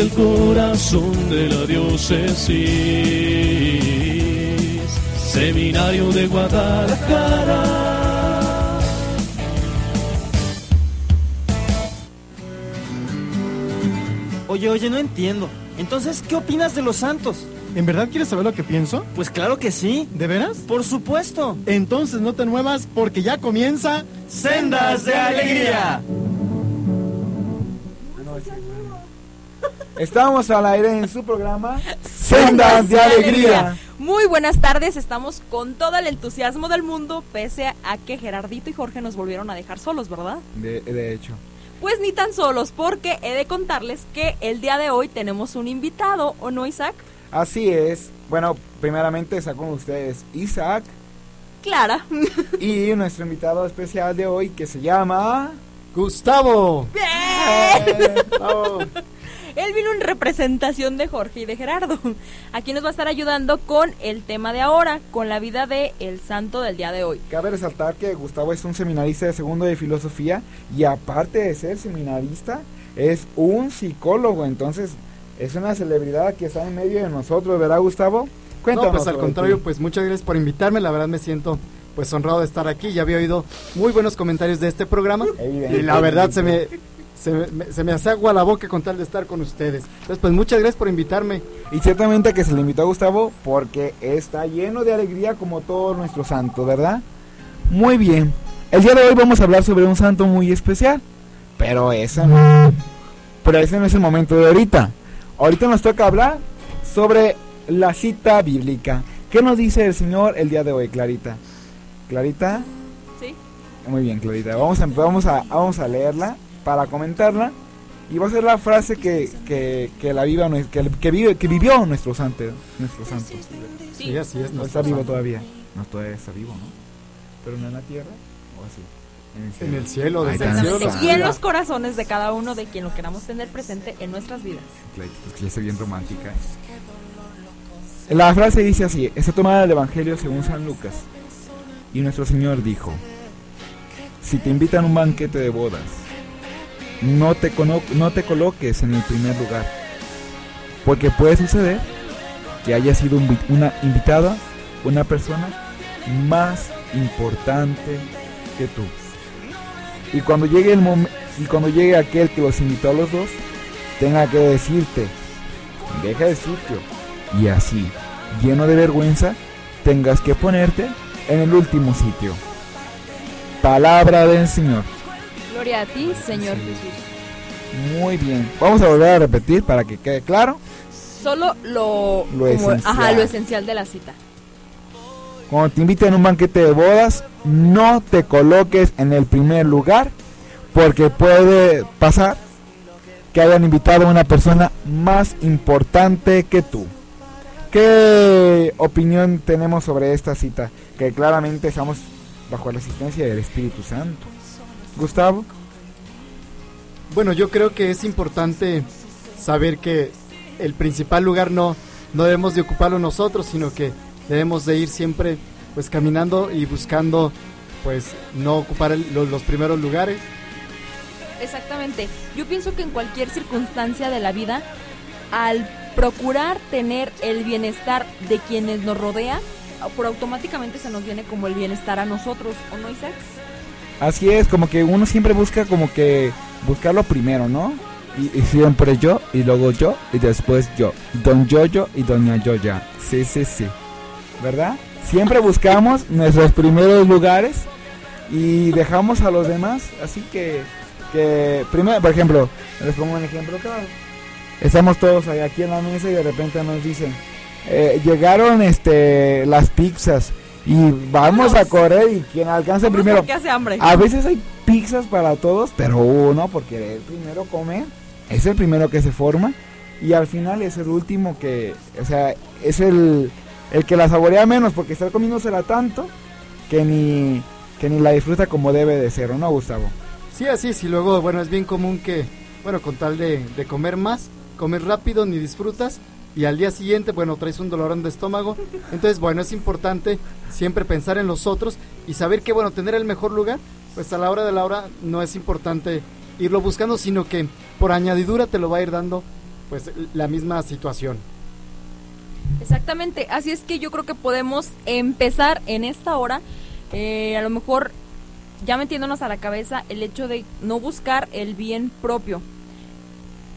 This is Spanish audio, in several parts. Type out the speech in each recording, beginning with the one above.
El corazón de la diócesis, Seminario de Guadalajara. Oye, oye, no entiendo. Entonces, ¿qué opinas de los santos? ¿En verdad quieres saber lo que pienso? Pues claro que sí. ¿De veras? Por supuesto. Entonces no te muevas porque ya comienza Sendas de Alegría. Estamos al aire en su programa Sendas de Alegría. Muy buenas tardes, estamos con todo el entusiasmo del mundo, pese a que Gerardito y Jorge nos volvieron a dejar solos, ¿verdad? De, de hecho. Pues ni tan solos, porque he de contarles que el día de hoy tenemos un invitado, ¿o no, Isaac? Así es. Bueno, primeramente está con ustedes Isaac Clara. y nuestro invitado especial de hoy que se llama... Gustavo. ¡Bien! Oh, Él vino en representación de Jorge y de Gerardo. Aquí nos va a estar ayudando con el tema de ahora, con la vida de el santo del día de hoy. Cabe resaltar que Gustavo es un seminarista de segundo de filosofía y aparte de ser seminarista, es un psicólogo. Entonces, es una celebridad que está en medio de nosotros, ¿verdad, Gustavo? No, pues al contrario, pues muchas gracias por invitarme. La verdad me siento pues honrado de estar aquí. Ya había oído muy buenos comentarios de este programa y la verdad se me se me, se me hace agua la boca con tal de estar con ustedes. Entonces, pues muchas gracias por invitarme. Y ciertamente que se le invitó a Gustavo porque está lleno de alegría como todo nuestro santo, ¿verdad? Muy bien. El día de hoy vamos a hablar sobre un santo muy especial. Pero ese no, pero ese no es el momento de ahorita. Ahorita nos toca hablar sobre la cita bíblica. ¿Qué nos dice el Señor el día de hoy, Clarita? Clarita, ¿Sí? muy bien, Clarita. Vamos a, vamos a, vamos a leerla para comentarla. Y va a ser la frase que, que, que la viva, que, que, vive, que vivió nuestro santo. Nuestro santo. Sí, así es. No nuestro está vivo santo. todavía. No, todavía está vivo, ¿no? Pero no en la tierra o así. En el cielo, Ahí desde el está. cielo. Exactamente. Y en los corazones de cada uno de quien lo queramos tener presente en nuestras vidas. Clarita, es que ya bien romántica. La frase dice así: está tomada del Evangelio según San Lucas. Y nuestro Señor dijo: Si te invitan a un banquete de bodas, no te, no te coloques en el primer lugar, porque puede suceder que haya sido una invitada una persona más importante que tú. Y cuando llegue el y cuando llegue aquel que los invitó a los dos, tenga que decirte, deja el sitio. Y así, lleno de vergüenza, tengas que ponerte en el último sitio. Palabra del Señor. Gloria a ti, Señor Jesús. Muy bien. Vamos a volver a repetir para que quede claro. Solo lo, Lo como- esencial. ajá, lo esencial de la cita. Cuando te inviten a un banquete de bodas, no te coloques en el primer lugar porque puede pasar que hayan invitado a una persona más importante que tú. ¿Qué opinión tenemos sobre esta cita? Que claramente estamos bajo la asistencia del Espíritu Santo. Gustavo, Bueno, yo creo que es importante saber que el principal lugar no, no debemos de ocuparlo nosotros, sino que debemos de ir siempre pues caminando y buscando pues no ocupar el- lo- los primeros lugares. Exactamente. Yo pienso que en cualquier circunstancia de la vida, al procurar tener el bienestar de quienes nos rodean, por automáticamente se nos viene como el bienestar a nosotros, ¿o no, Isaac? Así es, como que uno siempre busca como que buscarlo primero, ¿no? Y, siempre yo, y luego yo, y después yo. Don Yoyo y Doña Yoya. Sí, sí, sí. ¿Verdad? Siempre buscamos nuestros primeros lugares y dejamos a los demás. Así que, que primero, por ejemplo, les pongo un ejemplo claro. Estamos todos aquí en la mesa y de repente nos dicen, eh, llegaron este las pizzas y vamos a correr y quien alcance primero. ¿Qué hace hambre? A veces hay pizzas para todos, pero uno, porque el primero come, es el primero que se forma y al final es el último que, o sea, es el, el que la saborea menos porque está comiéndosela tanto que ni, que ni la disfruta como debe de ser, ¿o no, Gustavo? Sí, así es. Y luego, bueno, es bien común que, bueno, con tal de, de comer más, comer rápido, ni disfrutas. Y al día siguiente, bueno, traes un dolorón de estómago. Entonces, bueno, es importante siempre pensar en los otros y saber que, bueno, tener el mejor lugar, pues a la hora de la hora no es importante irlo buscando, sino que por añadidura te lo va a ir dando, pues, la misma situación. Exactamente, así es que yo creo que podemos empezar en esta hora, eh, a lo mejor ya metiéndonos a la cabeza el hecho de no buscar el bien propio,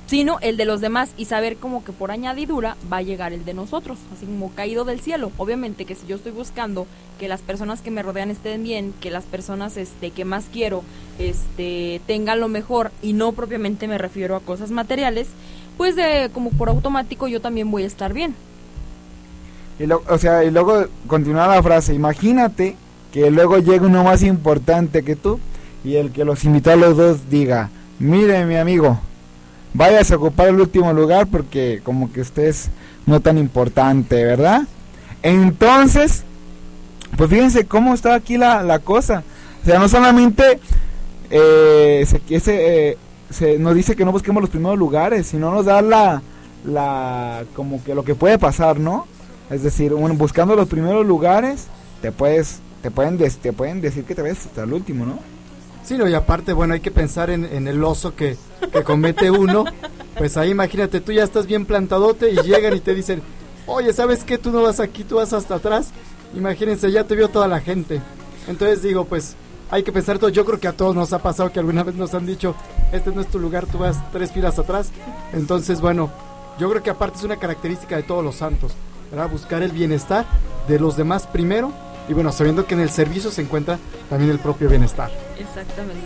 sino el de los demás y saber como que por añadidura va a llegar el de nosotros, así como caído del cielo. Obviamente que si yo estoy buscando que las personas que me rodean estén bien, que las personas este que más quiero este tengan lo mejor y no propiamente me refiero a cosas materiales, pues de como por automático yo también voy a estar bien. Y lo- o sea, y luego continúa la frase, imagínate que luego llega uno más importante que tú y el que los invitó a los dos diga, mire mi amigo, vayas a ocupar el último lugar porque como que usted es no tan importante, ¿verdad? Entonces, pues fíjense cómo está aquí la, la cosa. O sea, no solamente eh, se, que se, eh, se nos dice que no busquemos los primeros lugares, sino nos da la, la como que lo que puede pasar, ¿no? Es decir, un- buscando los primeros lugares, te puedes, te pueden, des- te pueden decir que te ves hasta el último, ¿no? Sí, no, y aparte, bueno, hay que pensar en, el oso que, que comete uno. Pues ahí imagínate, tú ya estás bien plantadote y llegan y te dicen, oye, ¿sabes qué? Tú no vas aquí, tú vas hasta atrás. Imagínense, ya te vio toda la gente. Entonces digo, pues hay que pensar todo. Yo creo que a todos nos ha pasado que alguna vez nos han dicho, este no es tu lugar, tú vas tres filas atrás. Entonces, bueno, yo creo que aparte es una característica de todos los santos, ¿verdad? Buscar el bienestar de los demás primero. Y bueno, sabiendo que en el servicio se encuentra también el propio bienestar. Exactamente.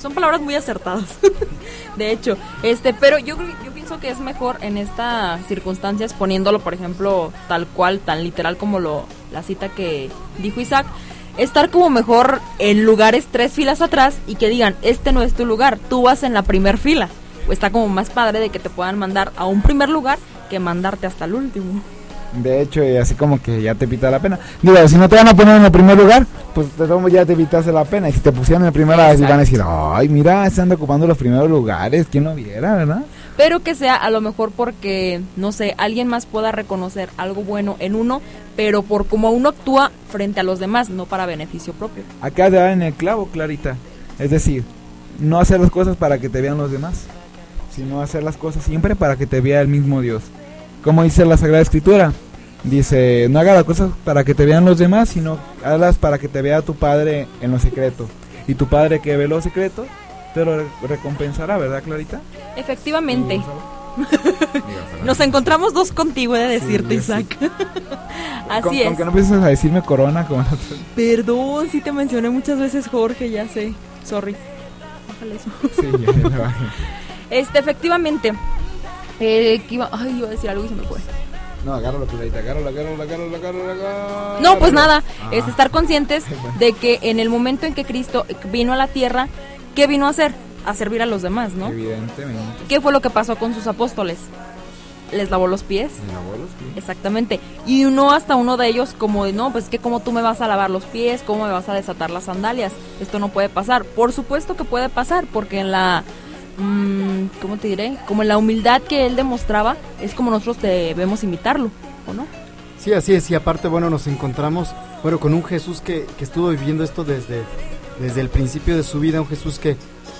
Son palabras muy acertadas. de hecho, este, pero yo yo pienso que es mejor en estas circunstancias poniéndolo, por ejemplo, tal cual, tan literal como lo la cita que dijo Isaac, estar como mejor en lugares tres filas atrás y que digan, "Este no es tu lugar, tú vas en la primer fila." O está como más padre de que te puedan mandar a un primer lugar que mandarte hasta el último. De hecho, y así como que ya te pita la pena. Digo, si no te van a poner en el primer lugar, pues todos modos ya te evitaste la pena. Y si te pusieron en el primer lugar, van a decir, ay, mira, están ocupando los primeros lugares. ¿Quién lo viera, verdad? pero que sea a lo mejor porque, no sé, alguien más pueda reconocer algo bueno en uno, pero por cómo uno actúa frente a los demás, no para beneficio propio. Acá te dan en el clavo, Clarita. Es decir, no hacer las cosas para que te vean los demás, sino hacer las cosas siempre para que te vea el mismo Dios. Como dice la Sagrada Escritura, dice, no hagas las cosas para que te vean los demás, sino hazlas para que te vea tu Padre en lo secreto. Y tu Padre que ve lo secreto, te lo re- recompensará, ¿verdad, Clarita? Efectivamente. Nos encontramos dos contigo, he de decirte, Sí, Isaac. Así es. Con que no empieces a decirme corona como. Perdón, sí te mencioné muchas veces Jorge, ya sé. Sorry. Bájale eso. Sí, ya, ya. Este, efectivamente. Eh, que iba, ay, iba a decir algo y se me fue. No, agárralo, Clarita, agárralo, agárralo, agárralo, agárralo, agárralo. No, pues nada, Ah. es estar conscientes de que en el momento en que Cristo vino a la tierra, ¿qué vino a hacer? A servir a los demás, ¿no? Evidentemente. ¿Qué fue lo que pasó con sus apóstoles? Les lavó los pies. Lavó los pies. Exactamente. Y no hasta uno de ellos como de, no, pues que como tú me vas a lavar los pies, cómo me vas a desatar las sandalias. Esto no puede pasar. Por supuesto que puede pasar, porque en la, mm, ¿cómo te diré? Como la humildad que él demostraba, es como nosotros debemos imitarlo, ¿o no? Sí, así es, y aparte, bueno, nos encontramos, bueno, con un Jesús que, que estuvo viviendo esto desde, desde el principio de su vida, un Jesús que,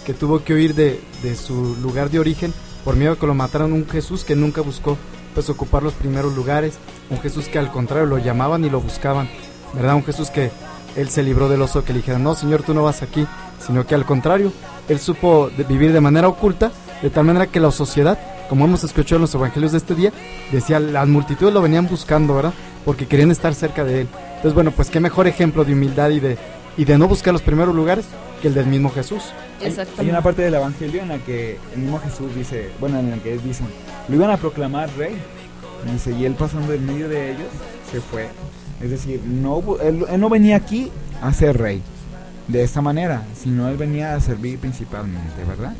que tuvo que huir de, de su lugar de origen por miedo a que lo mataran, un Jesús que nunca buscó pues ocupar los primeros lugares, un Jesús que al contrario lo llamaban y lo buscaban, ¿verdad? Un Jesús que él se libró del oso que le dijeron, no, Señor, tú no vas aquí, sino que al contrario, él supo de- vivir de manera oculta, de tal manera que la sociedad, como hemos escuchado en los evangelios de este día, decía, las multitudes lo venían buscando, ¿verdad? Porque querían estar cerca de él. Entonces, bueno, pues qué mejor ejemplo de humildad y de, y de no buscar los primeros lugares que el del mismo Jesús. Hay- Hay Exactamente. una parte del Evangelio en la que el mismo Jesús dice, bueno, en la que dicen, lo iban a proclamar rey. Dice, y él pasando en medio de ellos, se fue. Es decir, no, él, él no venía aquí a ser rey de esta manera, sino él venía a servir principalmente, ¿verdad?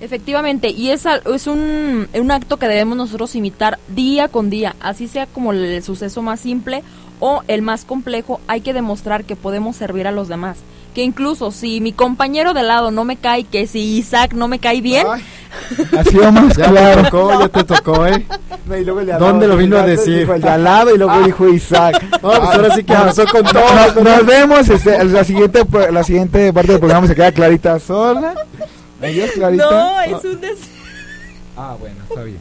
Efectivamente, y es, es un, un acto que debemos nosotros imitar día con día, así sea como el suceso más simple o el más complejo, hay que demostrar que podemos servir a los demás. Que incluso si mi compañero de lado no me cae, que si Isaac no me cae bien, Ay, Ha sido más ya te claro. tocó, ya te tocó, ¿eh? Y luego el de al ¿Dónde lado, lo vino a decir? Dijo el de al lado y luego dijo Isaac. No, pues ahora sí que empezó con todo. Nos, nos vemos, este, la siguiente la siguiente parte del programa se queda Clarita sola. Adiós, Clarita. no, es un decir. Ah, bueno, está bien.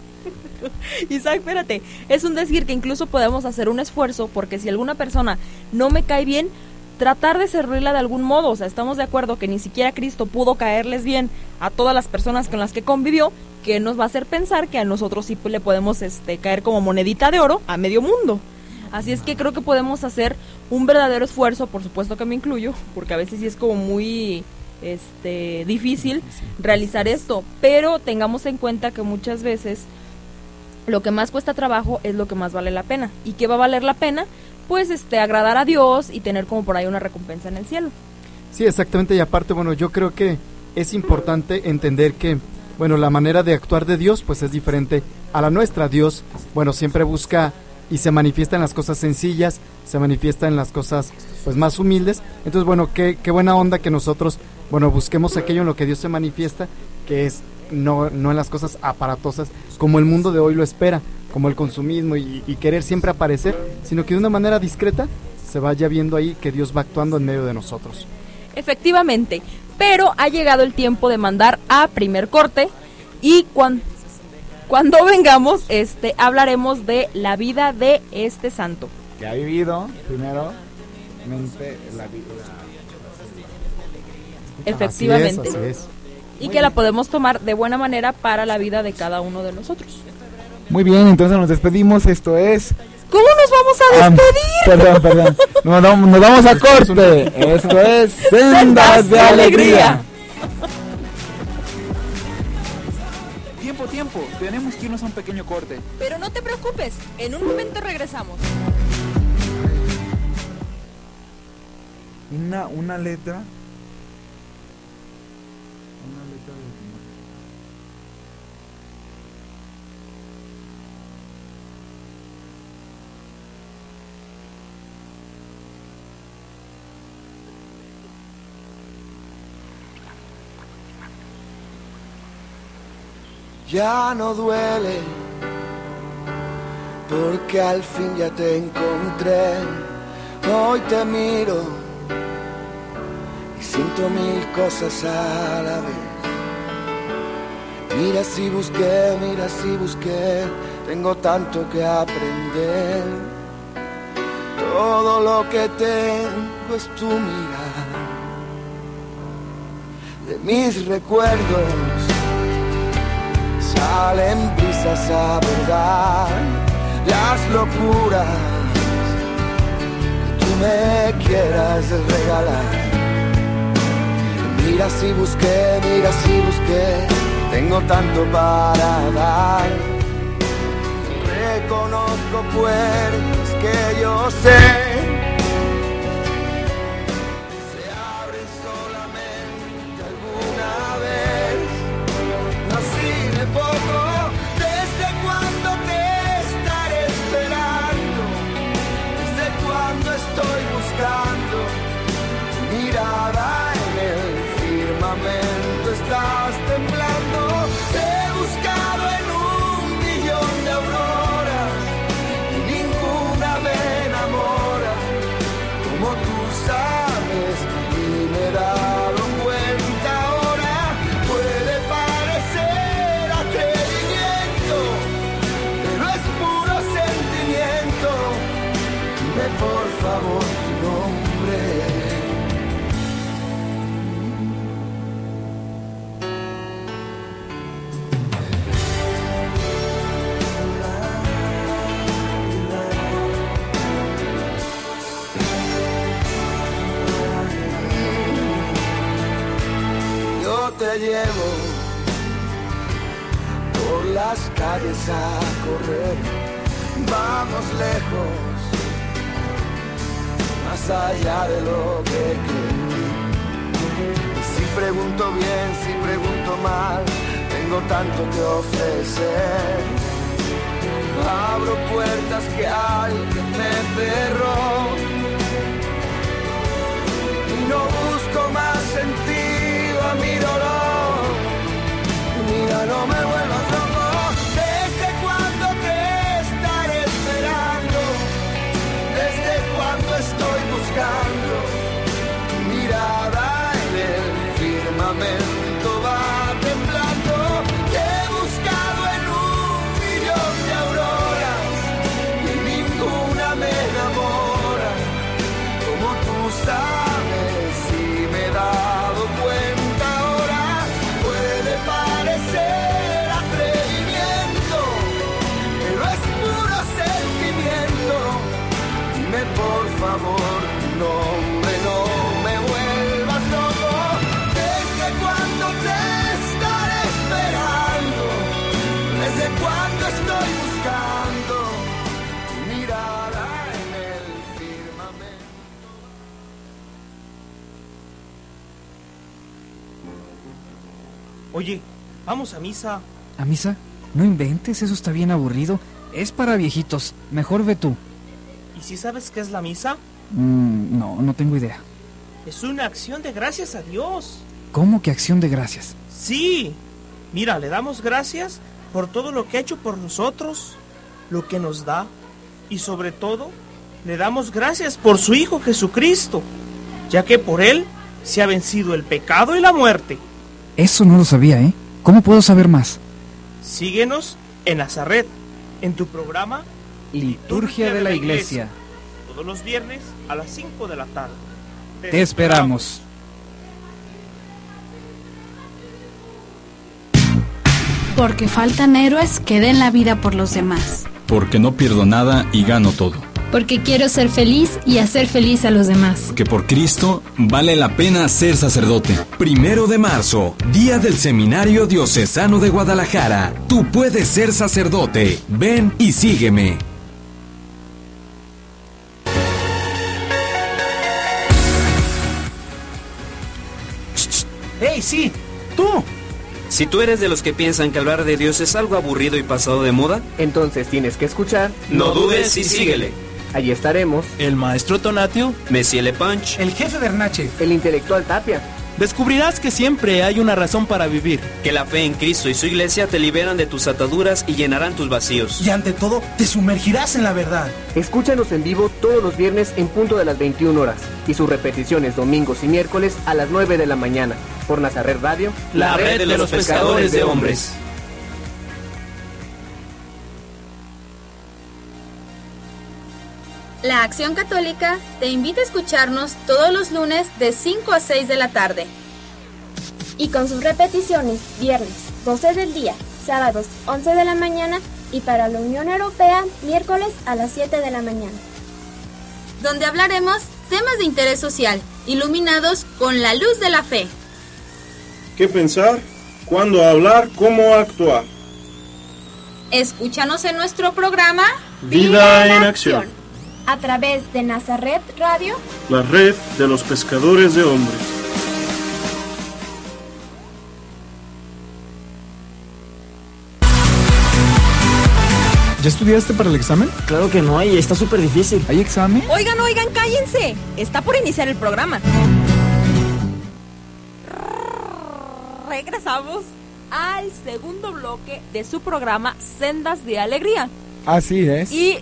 Isaac, espérate, es un decir que incluso podemos hacer un esfuerzo porque si alguna persona no me cae bien, tratar de servirla de algún modo. O sea, estamos de acuerdo que ni siquiera Cristo pudo caerles bien a todas las personas con las que convivió, que nos va a hacer pensar que a nosotros sí le podemos este, caer como monedita de oro a medio mundo. Así es que creo que podemos hacer un verdadero esfuerzo, por supuesto que me incluyo, porque a veces sí es como muy este difícil realizar esto, pero tengamos en cuenta que muchas veces lo que más cuesta trabajo es lo que más vale la pena. ¿Y qué va a valer la pena? Pues este agradar a Dios y tener como por ahí una recompensa en el cielo. Sí, exactamente. Y aparte, bueno, yo creo que es importante entender que, bueno, la manera de actuar de Dios, pues es diferente a la nuestra. Dios, bueno, siempre busca y se manifiesta en las cosas sencillas, se manifiesta en las cosas, pues, más humildes. Entonces, bueno, qué, qué buena onda que nosotros, bueno, busquemos aquello en lo que Dios se manifiesta, que es no, no en las cosas aparatosas, como el mundo de hoy lo espera, como el consumismo y, y querer siempre aparecer, sino que de una manera discreta se vaya viendo ahí que Dios va actuando en medio de nosotros. Efectivamente, pero ha llegado el tiempo de mandar a primer corte y cuan- cuando vengamos este hablaremos de la vida de este santo. Que ha vivido, primero, mente, la vida. Efectivamente. Así es, así es. Y que la podemos tomar de buena manera para la vida de cada uno de nosotros. Muy bien, entonces nos despedimos. Esto es. ¿Cómo nos vamos a Ah, despedir? perdón, perdón. Nos, vamos- nos vamos a corte. Esto es Sendas de Alegría. Tiempo, tiempo. Tenemos que irnos a un pequeño corte. Pero no te preocupes, en un momento regresamos. Una, una letra. Una letra de. Ya no duele, porque al fin ya te encontré. Hoy te miro y siento mil cosas a la vez. Mira si busqué, mira si busqué, tengo tanto que aprender. Todo lo que tengo es tu mirar. De mis recuerdos salen prisas a verdad las locuras que tú me quieras regalar. Mira si busqué, mira si busqué, tengo tanto para dar. Reconozco puertas que yo sé. Firmamento, estás temblando, llevo por las calles a correr vamos lejos, más allá de lo que creo. Si pregunto bien, si pregunto mal, tengo tanto que ofrecer. Abro puertas que alguien me cerró no busco más sentido a mi dolor. Mira, no me vuelvas Oye, vamos a misa. ¿A misa? No inventes, eso está bien aburrido. Es para viejitos. Mejor ve tú. ¿Y si sabes qué es la misa? Mm, no, no tengo idea. Es una acción de gracias a Dios. ¿Cómo que acción de gracias? Sí. Mira, le damos gracias por todo lo que ha hecho por nosotros, lo que nos da. Y sobre todo, le damos gracias por su Hijo Jesucristo, ya que por Él se ha vencido el pecado y la muerte. Eso no lo sabía, ¿eh? ¿Cómo puedo saber más? Síguenos en Nazaret, en tu programa Liturgia de la Iglesia. todos los viernes a las 5 de la tarde. Te esperamos. Porque faltan héroes que den la vida por los demás. Porque no pierdo nada y gano todo. Porque quiero ser feliz y hacer feliz a los demás. Que por Cristo vale la pena ser sacerdote. Primero de marzo, día del Seminario Diocesano de Guadalajara. Tú puedes ser sacerdote. Ven y sígueme. ¡Hey, sí! ¡Tú! Si tú eres de los que piensan que hablar de Dios es algo aburrido y pasado de moda, entonces tienes que escuchar. No dudes y síguele. Allí estaremos. El maestro Tonatio. Messi Le Punch. El jefe Bernache. El intelectual Tapia. Descubrirás que siempre hay una razón para vivir. Que la fe en Cristo y su iglesia te liberan de tus ataduras y llenarán tus vacíos. Y ante todo, te sumergirás en la verdad. Escúchanos en vivo todos los viernes en punto de las 21 horas y sus repeticiones domingos y miércoles a las 9 de la mañana por Nazaret Radio, la, la red, red de los pescadores de hombres. La Acción Católica te invita a escucharnos todos los lunes de 5 a 6 de la tarde. Y con sus repeticiones, viernes 12 del día, sábados 11 de la mañana y para la Unión Europea, miércoles a las 7 de la mañana. Donde hablaremos temas de interés social, iluminados con la luz de la fe. ¿Qué pensar? ¿Cuándo hablar? ¿Cómo actuar? Escúchanos en nuestro programa Vida, en acción. A través de Nazaret Radio, la red de los pescadores de hombres. ¿Ya estudiaste para el examen? Claro que no, y está súper difícil. ¿Hay examen? Oigan, oigan, cállense. Está por iniciar el programa. Regresamos al segundo bloque de su programa Sendas de Alegría. Así es. Y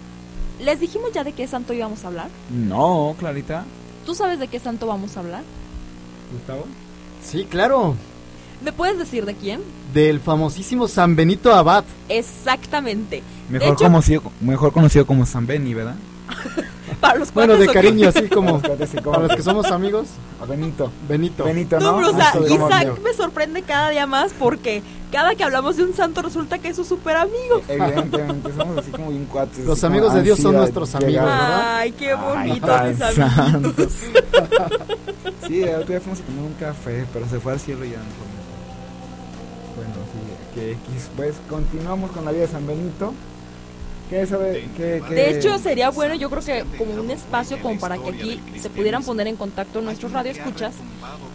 les dijimos ya de qué santo íbamos a hablar. No, Clarita. ¿Tú sabes de qué santo vamos a hablar? Gustavo. Sí, claro. ¿Me puedes decir de quién? Del famosísimo San Benito Abad. Exactamente. Mejor, hecho, conocido, mejor conocido como San Beni, ¿verdad? para los Bueno, de cuates, ¿o cariño, qué? así como para los que somos amigos. A Benito. Benito. Benito, No, ¿no? pero, o sea, Ah, como Isaac me sorprende cada día más porque cada que hablamos de un santo resulta que es su súper amigo. Evidentemente, somos así como bien cuates. Los amigos de Dios son nuestros amigos, llegar. ¿verdad? Ay, qué bonito, Ay, mis tan amiguitos. Sí, el otro día fuimos a tomar un café, pero se fue al cielo y ya no fue. Bueno, sí, que X. Pues continuamos con la vida de San Benito. ¿Qué sabe? ¿Qué, qué? De hecho, sería bueno, yo creo que como un espacio como para que aquí se pudieran poner en contacto nuestros radioescuchas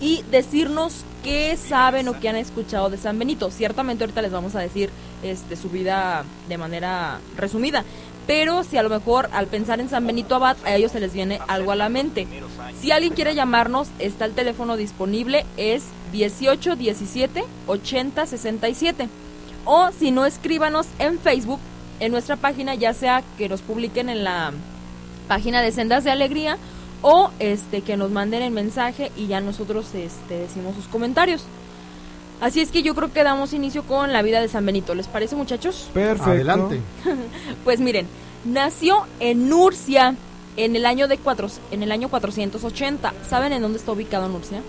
y decirnos qué saben o qué han escuchado de San Benito. Ciertamente ahorita les vamos a decir este su vida de manera resumida, pero si a lo mejor al pensar en San Benito Abad a ellos se les viene algo a la mente. Si alguien quiere llamarnos, está el teléfono disponible, es 18 17 80 67. O si no, escríbanos en Facebook en nuestra página, ya sea que nos publiquen en la página de Sendas de Alegría o este que nos manden el mensaje y ya nosotros este decimos sus comentarios. Así es que yo creo que damos inicio con la vida de San Benito. ¿Les parece, muchachos? Perfecto. Adelante. pues miren, nació en Nurcia en el año de cuatro, en el año 480. ¿Saben en dónde está ubicado Nurcia?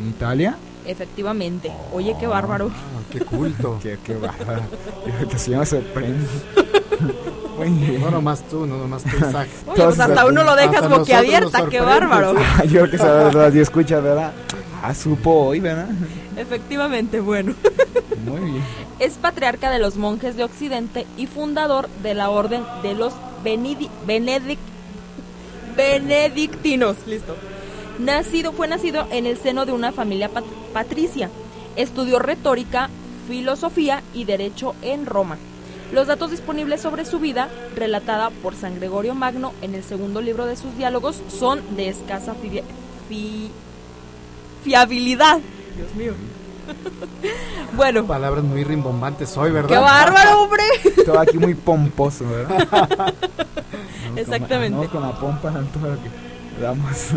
¿En Italia? Efectivamente. Oye, qué bárbaro. Ah, qué culto. qué, qué bárbaro. Yo sí me sorprende. no nomás tú, no nomás tú, Isaac. Oye, pues hasta uno lo dejas boquiabierta, qué bárbaro. Yo creo que esa verdad, escucha, ¿verdad? Ah, supo hoy, ¿verdad? Efectivamente, bueno. Muy bien. Es patriarca de los monjes de Occidente y fundador de la orden de los Benedi Benedic benedictinos. Listo. Nacido, fue nacido en el seno de una familia pat patricia. Estudió retórica, filosofía y derecho en Roma. Los datos disponibles sobre su vida, relatada por San Gregorio Magno en el segundo libro de sus diálogos, son de escasa fi fi fiabilidad. Dios mío. bueno. Palabras muy rimbombantes hoy, ¿verdad? ¡Qué bárbaro, hombre! Todo aquí muy pomposo, ¿verdad? Exactamente. Vamos con la pompa todo lo que damos.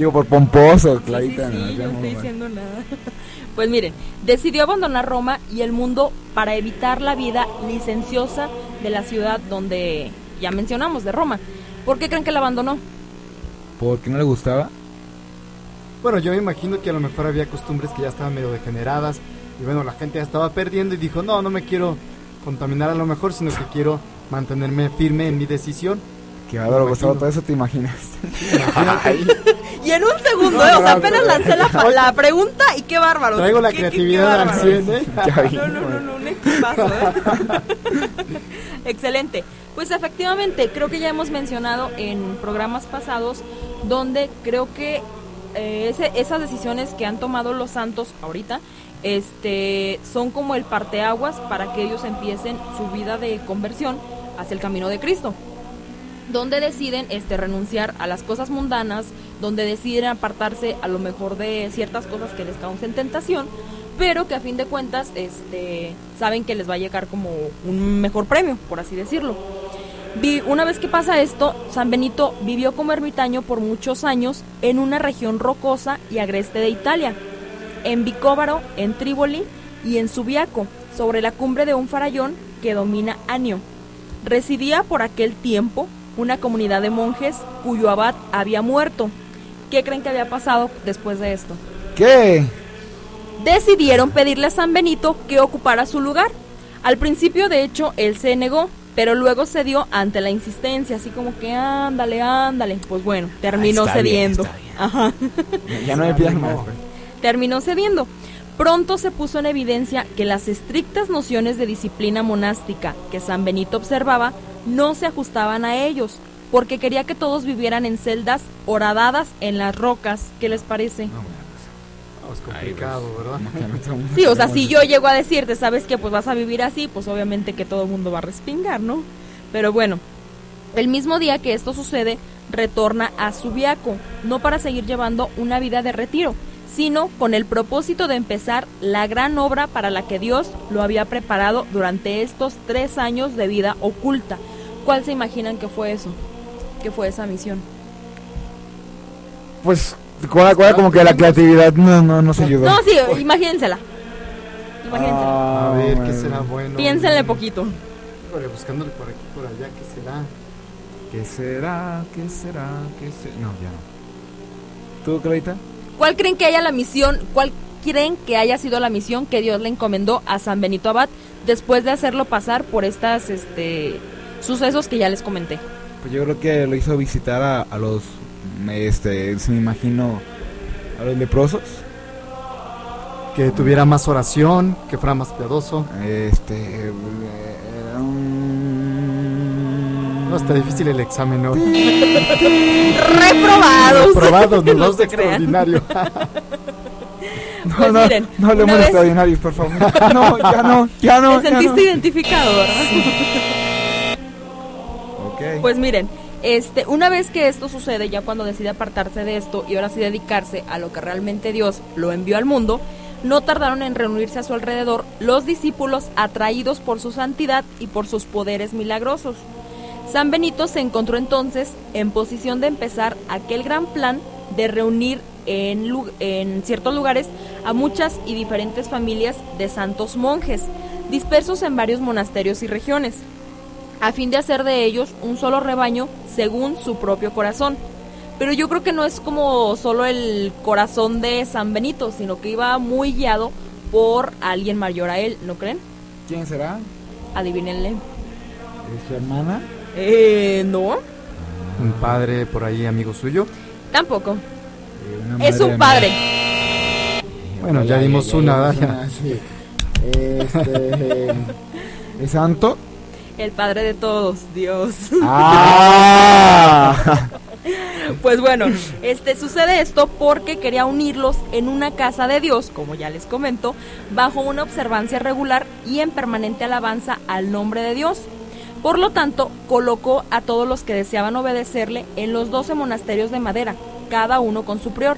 Digo, por pomposo, clarita. Sí, sí, sí, no, no estoy diciendo nada. Pues miren, decidió abandonar Roma y el mundo para evitar la vida licenciosa de la ciudad donde ya mencionamos, de Roma. ¿Por qué creen que la abandonó? ¿Por qué no le gustaba? Bueno, yo me imagino que a lo mejor había costumbres que ya estaban medio degeneradas y bueno, la gente ya estaba perdiendo y dijo, no, no me quiero contaminar a lo mejor, sino que quiero mantenerme firme en mi decisión. Qué bárbaro, Gustavo, todo eso te imaginas. y en un segundo, no, eh, o sea, apenas lancé la, la, pregunta y qué bárbaro. Traigo la ¿Qué, creatividad al 100, ¿eh? No, no, no, no, un equipazo, ¿eh? Excelente. Pues efectivamente, creo que ya hemos mencionado en programas pasados donde creo que eh, ese, esas decisiones que han tomado los santos ahorita este son como el parteaguas para que ellos empiecen su vida de conversión hacia el camino de Cristo donde deciden este renunciar a las cosas mundanas, donde deciden apartarse a lo mejor de ciertas cosas que les causen tentación, pero que a fin de cuentas este saben que les va a llegar como un mejor premio, por así decirlo. Una vez que pasa esto, San Benito vivió como ermitaño por muchos años en una región rocosa y agreste de Italia, en Vicóvaro, en Tríboli y en Subiaco, sobre la cumbre de un farallón que domina Anio. Residía por aquel tiempo una comunidad de monjes cuyo abad había muerto. ¿Qué creen que había pasado después de esto? ¿Qué? Decidieron pedirle a San Benito que ocupara su lugar. Al principio, de hecho, él se negó, pero luego cedió ante la insistencia, así como que ándale, ándale. Pues bueno, terminó Ah, cediendo. bien, bien. Ajá. Ya no me pidas más. Terminó cediendo. Pronto se puso en evidencia que las estrictas nociones de disciplina monástica que San Benito observaba no se ajustaban a ellos, porque quería que todos vivieran en celdas horadadas en las rocas. ¿Qué les parece? Es complicado, ¿verdad? Sí, o sea, si yo llego a decirte, ¿sabes qué? Pues vas a vivir así, pues obviamente que todo el mundo va a respingar, ¿no? Pero bueno, el mismo día que esto sucede, retorna a Subiaco, no para seguir llevando una vida de retiro, sino con el propósito de empezar la gran obra para la que Dios lo había preparado durante estos tres años de vida oculta. ¿Cuál se imaginan que fue eso? ¿Qué fue esa misión? Pues, cuál, cuál, como que la creatividad no, no, no se ayudó. No, sí, imagínensela. Imagínensela. A Ah, ver, ¿qué será bueno? Piénsenle poquito. Híjole, buscándole por aquí, por allá, ¿qué será? ¿Qué será? ¿Qué será? ¿Qué será? No, ya no. ¿Tú, Clarita? ¿Cuál creen que haya la misión? ¿Cuál creen que haya sido la misión que Dios le encomendó a San Benito Abad después de hacerlo pasar por estas este sucesos que ya les comenté? Pues yo creo que lo hizo visitar a, a los, este, se me imagino, a los leprosos. Que tuviera más oración, que fuera más piadoso. Este, eh, um, No, está difícil el examen hoy. Reprobados. Reprobados, nos vamos se extraordinario. No, Pues no, miren, no hablemos una de vez- extraordinarios, por favor. No, ya no, ya no. Te ya sentiste no. identificado, ¿verdad? Pues miren, este, una vez que esto sucede, ya cuando decide apartarse de esto y ahora sí dedicarse a lo que realmente Dios lo envió al mundo, no tardaron en reunirse a su alrededor los discípulos atraídos por su santidad y por sus poderes milagrosos. San Benito se encontró entonces en posición de empezar aquel gran plan de reunir en ciertos lugares a muchas y diferentes familias de santos monjes, dispersos en varios monasterios y regiones a fin de hacer de ellos un solo rebaño según su propio corazón. Pero yo creo que no es como solo el corazón de San Benito, sino que iba muy guiado por alguien mayor a él, ¿no creen? ¿Quién será? Adivínenle. ¿Es su hermana? Eh, no, Un padre por ahí, amigo suyo. tampoco. Eh, Es un padre. Bueno, ya dimos una, dimos ya. una, sí. Este, ¿Es santo? El padre de todos, Dios. Ah. Pues bueno, este sucede esto porque quería unirlos en una casa de Dios, como ya les comento, bajo una observancia regular y en permanente alabanza al nombre de Dios. Por lo tanto, colocó a todos los que deseaban obedecerle en los doce monasterios de madera, cada uno con su prior.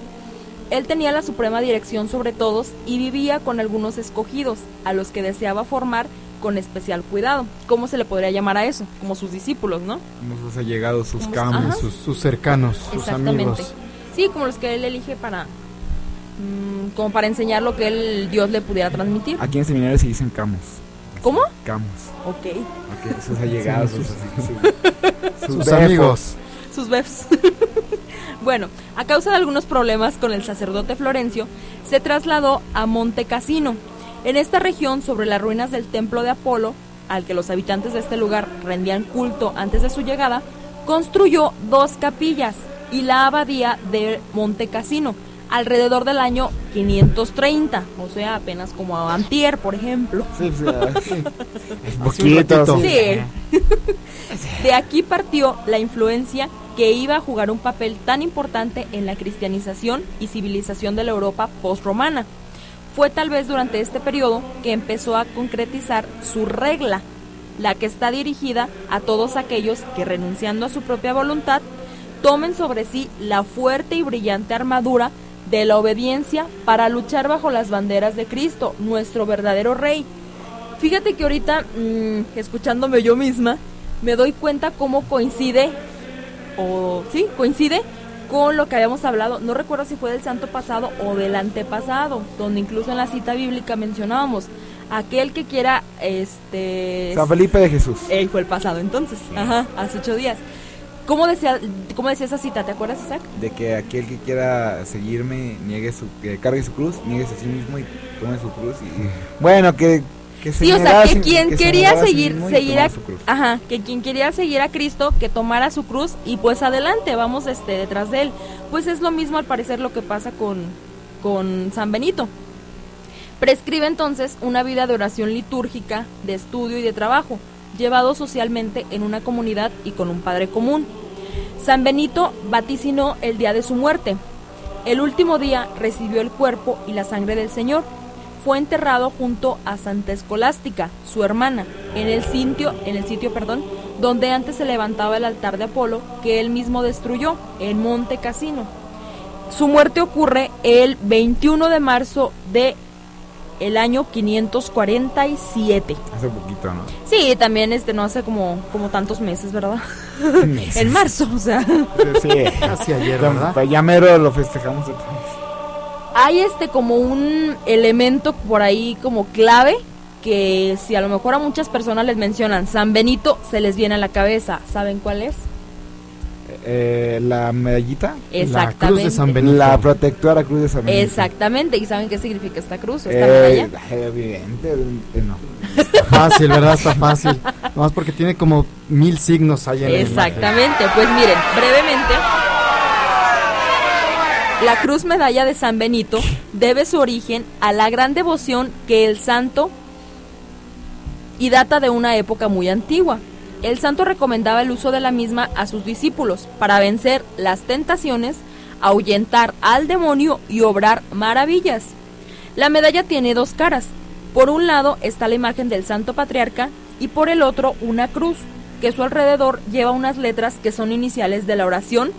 Él tenía la suprema dirección sobre todos y vivía con algunos escogidos, a los que deseaba formar con especial cuidado. ¿Cómo se le podría llamar a eso? Como sus discípulos, ¿no? Como sus allegados, sus ajá. Sus, sus cercanos, sus Exactamente. amigos. Sí, como los que él elige para mm, como para enseñar lo que él Dios le pudiera transmitir. Aquí en seminario se dicen camos. ¿Cómo? Camos. Ok. Ok, sus allegados, Sí, sus, sus- sus amigos. Sus befs. bueno, a causa de algunos problemas con el sacerdote Florencio, se trasladó a Monte Cassino. En esta región, sobre las ruinas del templo de Apolo, al que los habitantes de este lugar rendían culto antes de su llegada, construyó dos capillas y la abadía de Monte Cassino, alrededor del año 530, o sea, apenas como a Antier, por ejemplo. Sí, sí, ah, sí. Poquito. Sí. De aquí partió la influencia que iba a jugar un papel tan importante en la cristianización y civilización de la Europa postromana. Fue tal vez durante este periodo que empezó a concretizar su regla, la que está dirigida a todos aquellos que renunciando a su propia voluntad tomen sobre sí la fuerte y brillante armadura de la obediencia para luchar bajo las banderas de Cristo, nuestro verdadero Rey. Fíjate que ahorita, mm, escuchándome yo misma, me doy cuenta cómo coincide, o sí, coincide con lo que habíamos hablado. No recuerdo si fue del santo pasado o del antepasado, donde incluso en la cita bíblica mencionábamos aquel que quiera, este, San Felipe de Jesús. eh, fue el pasado entonces, ajá, hace ocho días. ¿Cómo decía, ¿Cómo decía esa cita? ¿Te acuerdas, Isaac? De que aquel que quiera seguirme, niegue su, que cargue su cruz, niegue a sí mismo y tome su cruz. Y, bueno, que, que se Sí, o sea, que sin- quien que se quería negara a sí seguir, seguir a, ajá, que quien quería seguir a Cristo, que tomara su cruz y pues adelante, vamos este detrás de él. Pues es lo mismo al parecer lo que pasa con, con San Benito. Prescribe entonces una vida de oración litúrgica, de estudio y de trabajo, llevado socialmente en una comunidad y con un padre común. San Benito vaticinó el día de su muerte. El último día recibió el cuerpo y la sangre del Señor. Fue enterrado junto a Santa Escolástica, su hermana, en el sitio, en el sitio, perdón, donde antes se levantaba el altar de Apolo que él mismo destruyó, en Monte Cassino. Su muerte ocurre el 21 de marzo de el año 547. Hace poquito, ¿no? Sí, también este no hace como como tantos meses, ¿verdad? Meses. en marzo, o sea. Sí, Casi ayer, Ya- ¿verdad? pues ya mero lo festejamos otra vez. Hay este como un elemento por ahí como clave que si a lo mejor a muchas personas les mencionan San Benito se les viene a la cabeza. ¿Saben cuál es? Eh, la medallita. Exactamente. La cruz de San Benito. La protectora cruz de San Benito. Exactamente. ¿Y saben qué significa esta cruz esta Eh, medalla? evidente, no. Está fácil, ¿verdad? Está fácil. Nomás porque tiene como mil signos ahí en la. Exactamente, pues miren, brevemente, la cruz medalla de San Benito debe su origen a la gran devoción que el santo y data de una época muy antigua. el santo recomendaba el uso de la misma a sus discípulos para vencer las tentaciones, ahuyentar al demonio y obrar maravillas. La medalla tiene dos caras. Por un lado está la imagen del santo patriarca y por el otro una cruz, que a su alrededor lleva unas letras que son iniciales de la oración.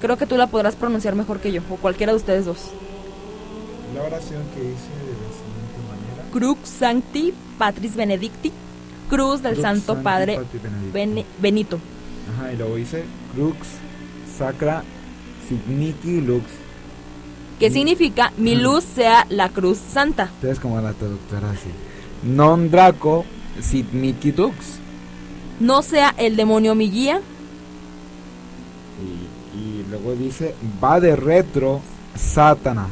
Creo que tú la podrás pronunciar mejor que yo, o cualquiera de ustedes dos. La oración que hice de la siguiente manera. Crux Sancti Patris Benedicti, Cruz del Crux Santo Sancti Padre. Bene- Benito. Ajá, y luego hice Crux Sacra Signici Lux. que significa mi luz sea la cruz santa. Entonces, como la traductora así. Non Draco Signici Lux. No sea el demonio mi guía, luego dice Va de retro Satana.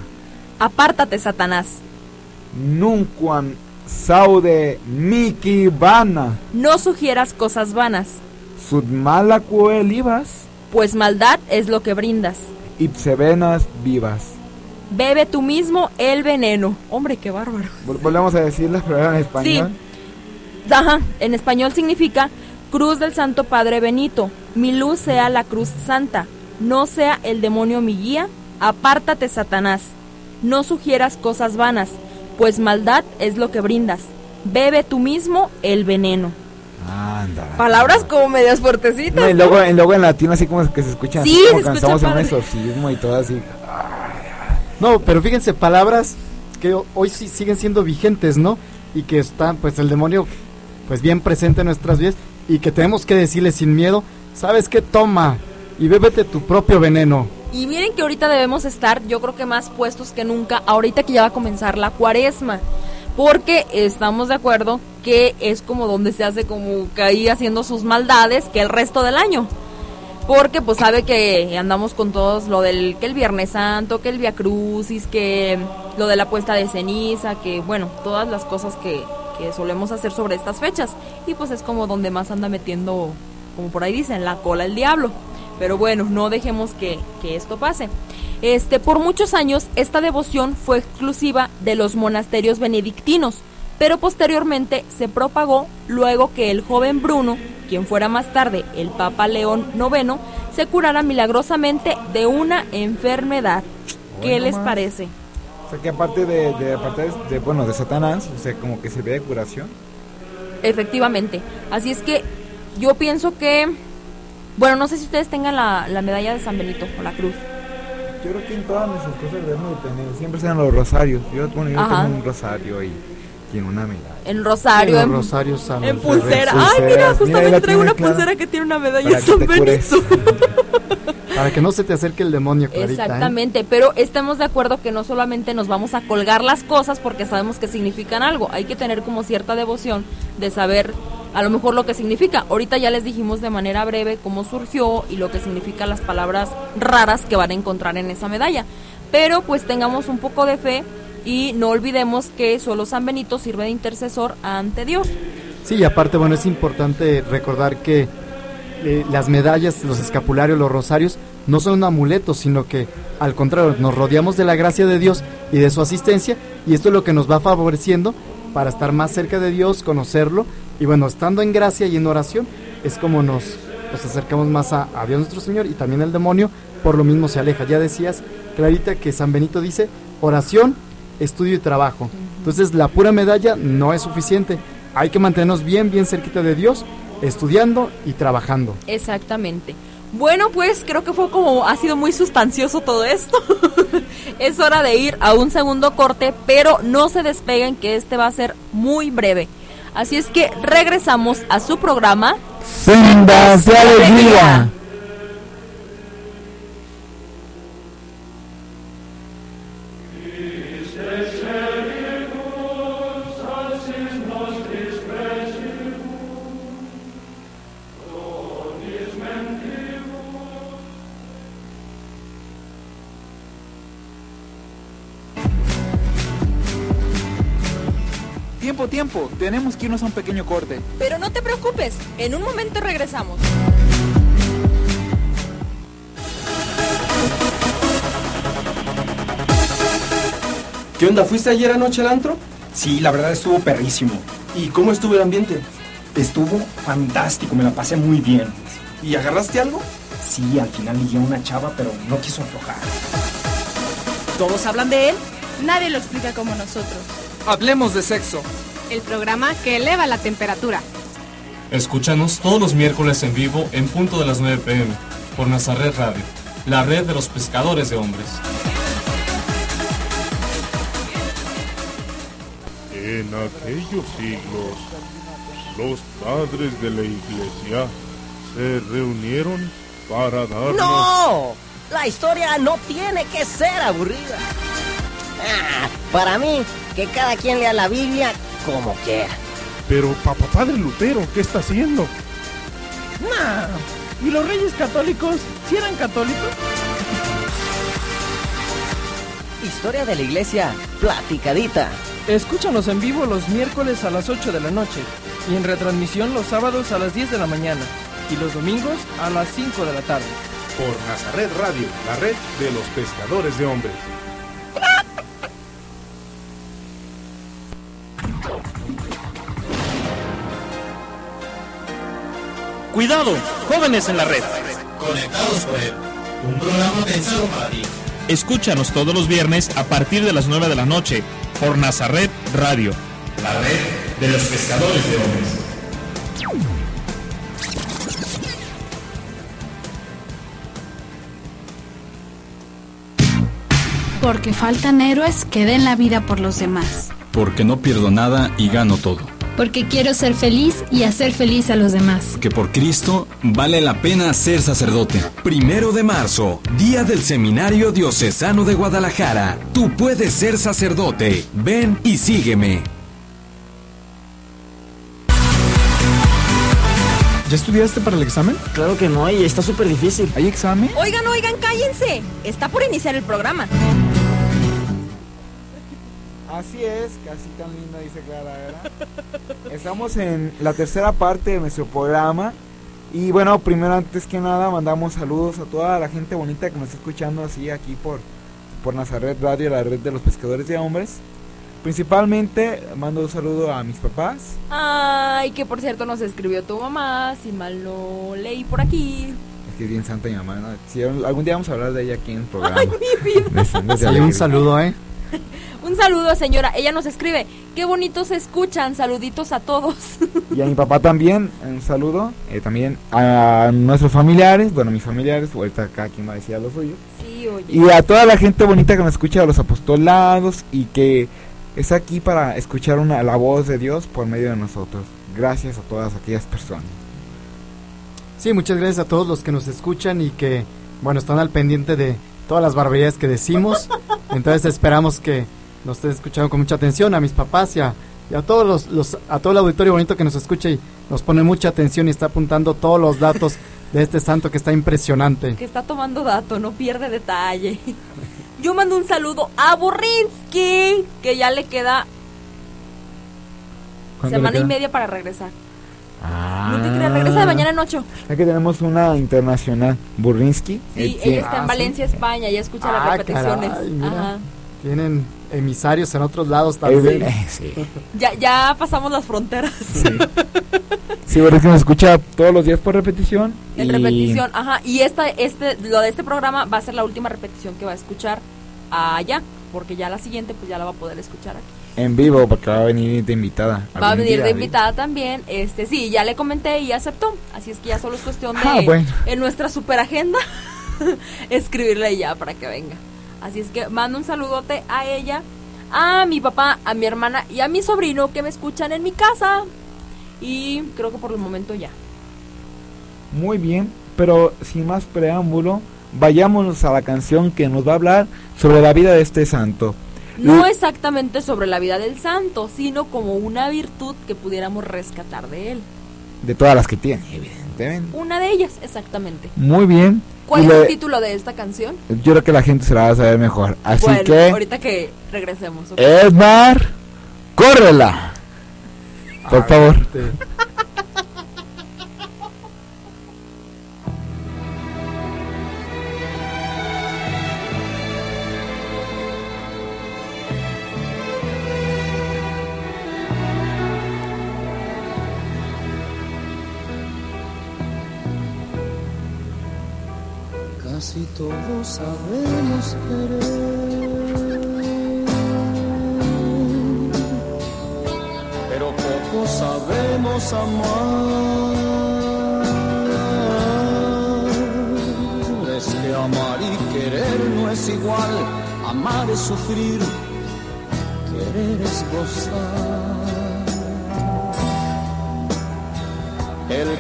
apártate Satanás. Nunquam saude Miki Vana. No sugieras cosas vanas, Sud mala libas. pues maldad es lo que brindas. Ipse venas vivas. Bebe tú mismo el veneno. Hombre, qué bárbaro. Vol- Volvemos a decirlas, pero en español. Ajá, en español significa Cruz del Santo Padre Benito. Mi luz sea la cruz santa. No sea el demonio mi guía. Apártate, Satanás. No sugieras cosas vanas, pues maldad es lo que brindas. Bebe tú mismo el veneno. Anda. Palabras como medias fuertecitas. No, y ¿no? luego, y luego en latino así como que se escuchan Sí, como se escucha en un exorcismo y todo así. No, pero fíjense, palabras que ho- hoy sí siguen siendo vigentes, ¿no? Y que está, pues, el demonio, pues, bien presente en nuestras vidas y que tenemos que decirle sin miedo, ¿sabes qué? Toma y bébete tu propio veneno. Y miren que ahorita debemos estar, yo creo que más puestos que nunca, ahorita que ya va a comenzar la cuaresma. Porque estamos de acuerdo que es como donde se hace como ahí haciendo sus maldades que el resto del año. Porque pues sabe que andamos con todos lo del que el Viernes Santo, que el Via Crucis, que lo de la puesta de ceniza, que bueno, todas las cosas que, que solemos hacer sobre estas fechas. Y pues es como donde más anda metiendo, como por ahí dicen, la cola el diablo. Pero bueno, no dejemos que, que esto pase. Este, por muchos años, esta devoción fue exclusiva de los monasterios benedictinos, pero posteriormente se propagó luego que el joven Bruno, quien fuera más tarde el Papa León IX, se curara milagrosamente de una enfermedad. ¿Qué les parece? O sea que aparte de, de, aparte de, bueno, de Satanás, o sea, como que sirve de curación. Efectivamente. Así es que yo pienso que, bueno, no sé si ustedes tengan la, la medalla de San Benito o la cruz. Yo creo que en todas nuestras cosas debemos de tener, siempre sean los rosarios. Yo, bueno, yo Ajá. tengo un rosario y tiene una medalla. En rosario, Sí, en, rosarios San en pulsera. Ay, mira, justamente traigo una pulsera que tiene una medalla de San. Benito. Para que no se te acerque el demonio, Clarita. ¿eh? Exactamente, pero estamos de acuerdo que no solamente nos vamos a colgar las cosas porque sabemos que significan algo, hay que tener como cierta devoción de saber a lo mejor lo que significa. Ahorita ya les dijimos de manera breve cómo surgió y lo que significan las palabras raras que van a encontrar en esa medalla. Pero pues tengamos un poco de fe y no olvidemos que solo San Benito sirve de intercesor ante Dios. Sí, y aparte, bueno, es importante recordar que eh, las medallas, los escapularios, los rosarios, no son un amuleto, sino que al contrario, nos rodeamos de la gracia de Dios y de su asistencia, y esto es lo que nos va favoreciendo para estar más cerca de Dios, conocerlo, y bueno, estando en gracia y en oración, es como nos, nos acercamos más a, a Dios nuestro Señor, y también el demonio por lo mismo se aleja. Ya decías, Clarita, que San Benito dice oración, estudio y trabajo. Entonces la pura medalla no es suficiente. Hay que mantenernos bien, bien cerquita de Dios, estudiando y trabajando. Exactamente. Bueno, pues creo que fue como ha sido muy sustancioso todo esto. es hora de ir a un segundo corte, pero no se despeguen que este va a ser muy breve. Así es que regresamos a su programa Sendas de alegría. Tiempo, tenemos que irnos a un pequeño corte. Pero no te preocupes, en un momento regresamos. ¿Qué onda? ¿Fuiste ayer anoche al antro? Sí, la verdad estuvo perrísimo. ¿Y cómo estuvo el ambiente? Estuvo fantástico, me la pasé muy bien. ¿Y agarraste algo? Sí, al final ligué a una chava, pero no quiso aflojar. ¿Todos hablan de él? Nadie lo explica como nosotros. Hablemos de sexo. El programa que eleva la temperatura. Escúchanos todos los miércoles en vivo en punto de las 9 pm por Nazaret Radio, la red de los pescadores de hombres. En aquellos siglos, los padres de la iglesia se reunieron para darnos... ¡No! La historia no tiene que ser aburrida. Ah, para mí, que cada quien lea la Biblia como quiera. Pero papá padre Lutero, ¿qué está haciendo? Nah. ¿Y los reyes católicos? ¿Si eran católicos? Historia de la iglesia, platicadita. Escúchanos en vivo los miércoles a las 8 de la noche y en retransmisión los sábados a las 10 de la mañana y los domingos a las 5 de la tarde. Por Nazaret Radio, la red de los pescadores de hombres. Cuidado, jóvenes en la red. Conectados por él, un programa pensado para ti. Escúchanos todos los viernes a partir de las 9 de la noche por Nazaret Radio. La red de los pescadores de hombres. Porque faltan héroes que den la vida por los demás. Porque no pierdo nada y gano todo. Porque quiero ser feliz y hacer feliz a los demás. Que por Cristo vale la pena ser sacerdote. Primero de marzo, día del Seminario Diocesano de Guadalajara. Tú puedes ser sacerdote. Ven y sígueme. ¿Ya estudiaste para el examen? Claro que no, y está súper difícil. ¿Hay examen? Oigan, oigan, cállense. Está por iniciar el programa. Así es, casi tan linda dice Clara, ¿verdad? Estamos en la tercera parte de nuestro programa. Y bueno, primero antes que nada mandamos saludos a toda la gente bonita que nos está escuchando así aquí por, por Nazaret Radio, la red de los pescadores de hombres. Principalmente mando un saludo a mis papás. Ay, que por cierto nos escribió tu mamá, si mal no leí por aquí. Es que es bien santa mi mamá, ¿no? Si algún día vamos a hablar de ella aquí en el programa. Ay, mi vida. Sí, un saludo, ¿eh? Un saludo, señora. Ella nos escribe. Qué bonitos se escuchan. Saluditos a todos. Y a mi papá también, un saludo. Eh, también a nuestros familiares, bueno, mis familiares, ahorita acá quien va a decir a los suyos. Sí, oye. Y a toda la gente bonita que nos escucha, a los apostolados y que está aquí para escuchar una, la voz de Dios por medio de nosotros. Gracias a todas aquellas personas. Sí, muchas gracias a todos los que nos escuchan y que, bueno, están al pendiente de todas las barbaridades que decimos. Entonces esperamos que nos estén escuchando con mucha atención a mis papás y a, y a todos los, los, a todo el auditorio bonito que nos escucha y nos pone mucha atención y está apuntando todos los datos de este santo que está impresionante. Que está tomando dato, no pierde detalle. Yo mando un saludo a Burrinsky, que ya le queda semana y media para regresar. Ah. No te creas, regresa de mañana en ocho. Aquí tenemos una internacional, Burrinsky. Sí, ella está en Valencia, España, ya escucha las Ah, repeticiones. caray, mira. Ajá. Tienen emisarios en otros lados también. Eh, sí. Ya, ya pasamos las fronteras. Sí, Burrinsky nos escucha todos los días por repetición. En y- repetición, ajá. Y esta, este, lo de este programa va a ser la última repetición que va a escuchar allá, porque ya la siguiente pues ya la va a poder escuchar aquí. En vivo, porque va a venir de invitada. Va a venir día, de ¿sí? invitada también. Este, sí, ya le comenté y aceptó. Así es que ya solo es cuestión de Ah, bueno. en nuestra super agenda escribirle ya para que venga. Así es que mando un saludote a ella, a mi papá, a mi hermana y a mi sobrino que me escuchan en mi casa. Y creo que por el momento ya. Muy bien, pero sin más preámbulo, vayámonos a la canción que nos va a hablar sobre la vida de este santo. No exactamente sobre la vida del santo, sino como una virtud que pudiéramos rescatar de él. De todas las que tiene, evidentemente. Una de ellas, exactamente. Muy bien. ¿Cuál es le- el título de esta canción? Yo creo que la gente se la va a saber mejor. Así bueno, que, ahorita que regresemos. ¿ok? Edmar, córrela. Por favor.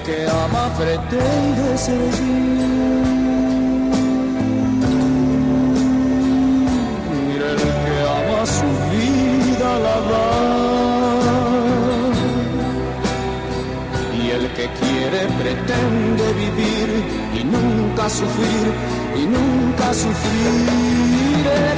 Que ama pretende seguir. El que ama su vida la da. Y el que quiere pretende vivir y nunca sufrir, y nunca sufrir.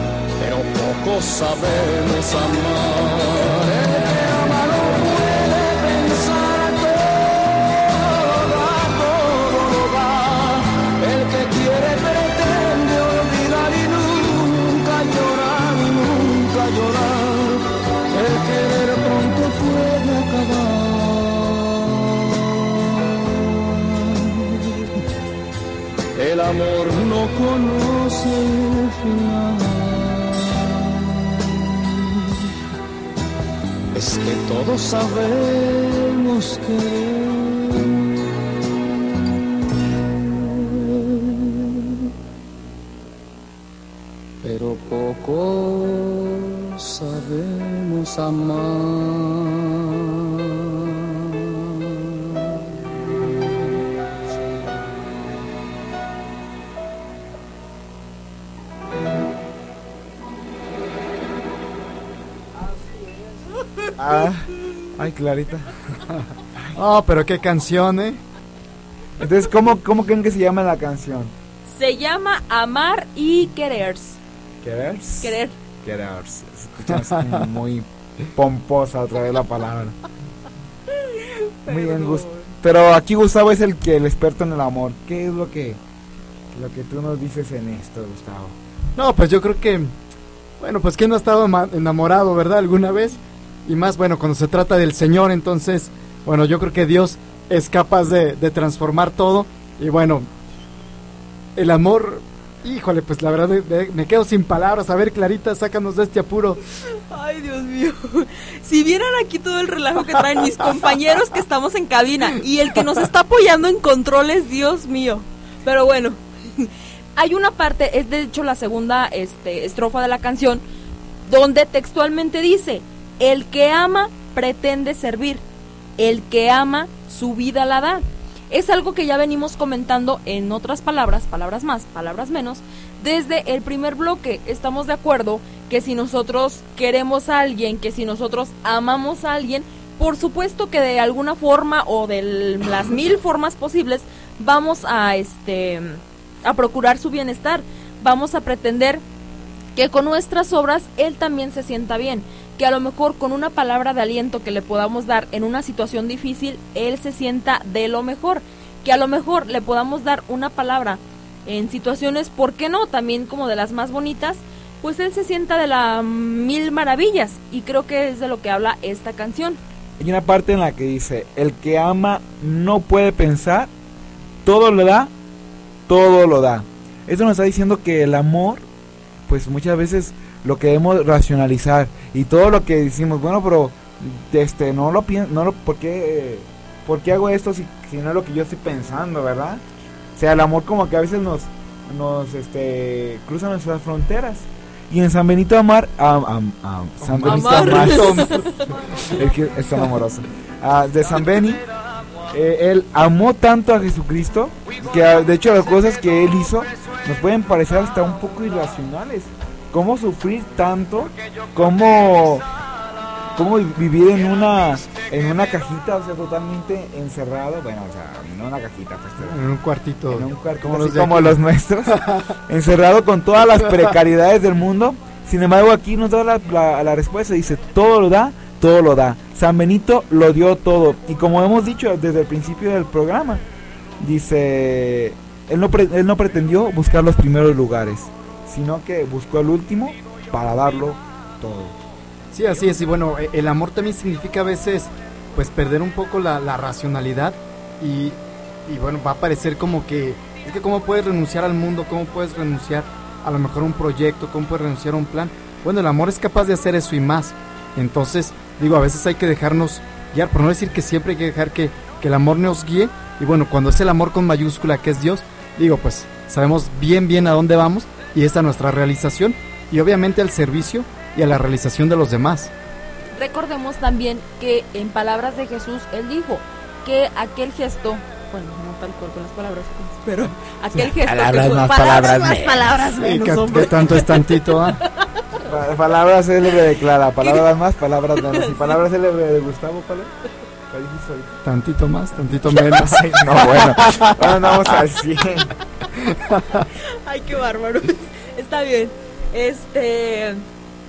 pero pocos sabemos amar. El que ama no puede pensar todo da, todo lo da. El que quiere pretende olvidar y nunca llorar y nunca llorar. El querer pronto puede acabar. El amor no conoce el final. Todos sabemos que pero poco sabemos amar. Ay, Clarita. Oh, pero qué canción, ¿eh? Entonces, ¿cómo, ¿cómo creen que se llama la canción? Se llama Amar y Querers. ¿Querers? Querer. Querers. Escuchas muy pomposa otra vez la palabra. Muy bien, Gus. Pero aquí Gustavo es el que el experto en el amor. ¿Qué es lo que lo que tú nos dices en esto, Gustavo? No, pues yo creo que, bueno, pues quién no ha estado enamorado, ¿verdad? Alguna vez. Y más, bueno, cuando se trata del Señor, entonces, bueno, yo creo que Dios es capaz de, de transformar todo. Y bueno, el amor, híjole, pues la verdad de- me quedo sin palabras. A ver, Clarita, sácanos de este apuro. Ay, Dios mío. Si vieran aquí todo el relajo que traen mis compañeros que estamos en cabina y el que nos está apoyando en controles, Dios mío. Pero bueno, hay una parte, es de hecho la segunda este, estrofa de la canción, donde textualmente dice, el que ama pretende servir, el que ama su vida la da. Es algo que ya venimos comentando en otras palabras, palabras más, palabras menos, desde el primer bloque. Estamos de acuerdo que si nosotros queremos a alguien, que si nosotros amamos a alguien, por supuesto que de alguna forma o de las mil formas posibles vamos a este a procurar su bienestar. vamos a pretender que con nuestras obras Él también se sienta bien, que a lo mejor con una palabra de aliento que le podamos dar en una situación difícil, Él se sienta de lo mejor, que a lo mejor le podamos dar una palabra en situaciones, ¿por qué no? También como de las más bonitas, pues Él se sienta de las mil maravillas y creo que es de lo que habla esta canción. Hay una parte en la que dice, el que ama no puede pensar, todo lo da, todo lo da. Eso nos está diciendo que el amor, pues muchas veces lo queremos racionalizar y todo lo que decimos, bueno, pero este no lo pienso, no lo, ¿por qué, por qué hago esto si, si no es lo que yo estoy pensando, verdad? O sea, el amor como que a veces nos, nos este, cruza nuestras fronteras. Y en San Benito Amar, am- am- am- San Benito Amar. Es que es tan amoroso. Ah, de San Beni, eh, él amó tanto a Jesucristo que ah, de hecho las cosas que él hizo nos pueden parecer hasta un poco irracionales. ¿Cómo sufrir tanto? ¿Cómo, cómo vi- vivir en una en una cajita, o sea, totalmente encerrado? Bueno, o sea, no una cajita, pues, En un cuartito. en un cuarto como los como nuestros, encerrado con todas las precariedades del mundo. Sin embargo, aquí nos da la, la- la respuesta, dice, todo lo da, todo lo da. San Benito lo dio todo. Y como hemos dicho desde el principio del programa, dice, él no, pre- él no pretendió buscar los primeros lugares, sino que buscó el último para darlo todo. Sí, así es. Y bueno, e- el amor también significa a veces, pues, perder un poco la, racionalidad. Y, y bueno, va a parecer como que, es que cómo puedes renunciar al mundo, cómo puedes renunciar a lo mejor a un proyecto, cómo puedes renunciar a un plan. Bueno, el amor es capaz de hacer eso y más. Entonces, digo, a veces hay que dejarnos guiar, por no decir que siempre hay que dejar que, que el amor nos guíe. Y bueno, cuando es el amor con mayúscula, que es Dios, digo, pues sabemos bien, bien a dónde vamos y esta es nuestra realización. Y obviamente al servicio y a la realización de los demás. Recordemos también que en palabras de Jesús Él dijo que aquel gesto, bueno, no tal cual con las palabras, pero aquel gesto Palabras que fue- más, palabras palabras más, menos. palabras Sí, que, hombre. que tanto es tantito, ¿ah? Pa- Palabras célebre de Clara, palabras más, palabras menos. Y palabras célebre de Gustavo, ¿cuál es? Tantito más, tantito menos. Ay, no, bueno. Ahora andamos al 100. Ay, qué bárbaro. Está bien. Este,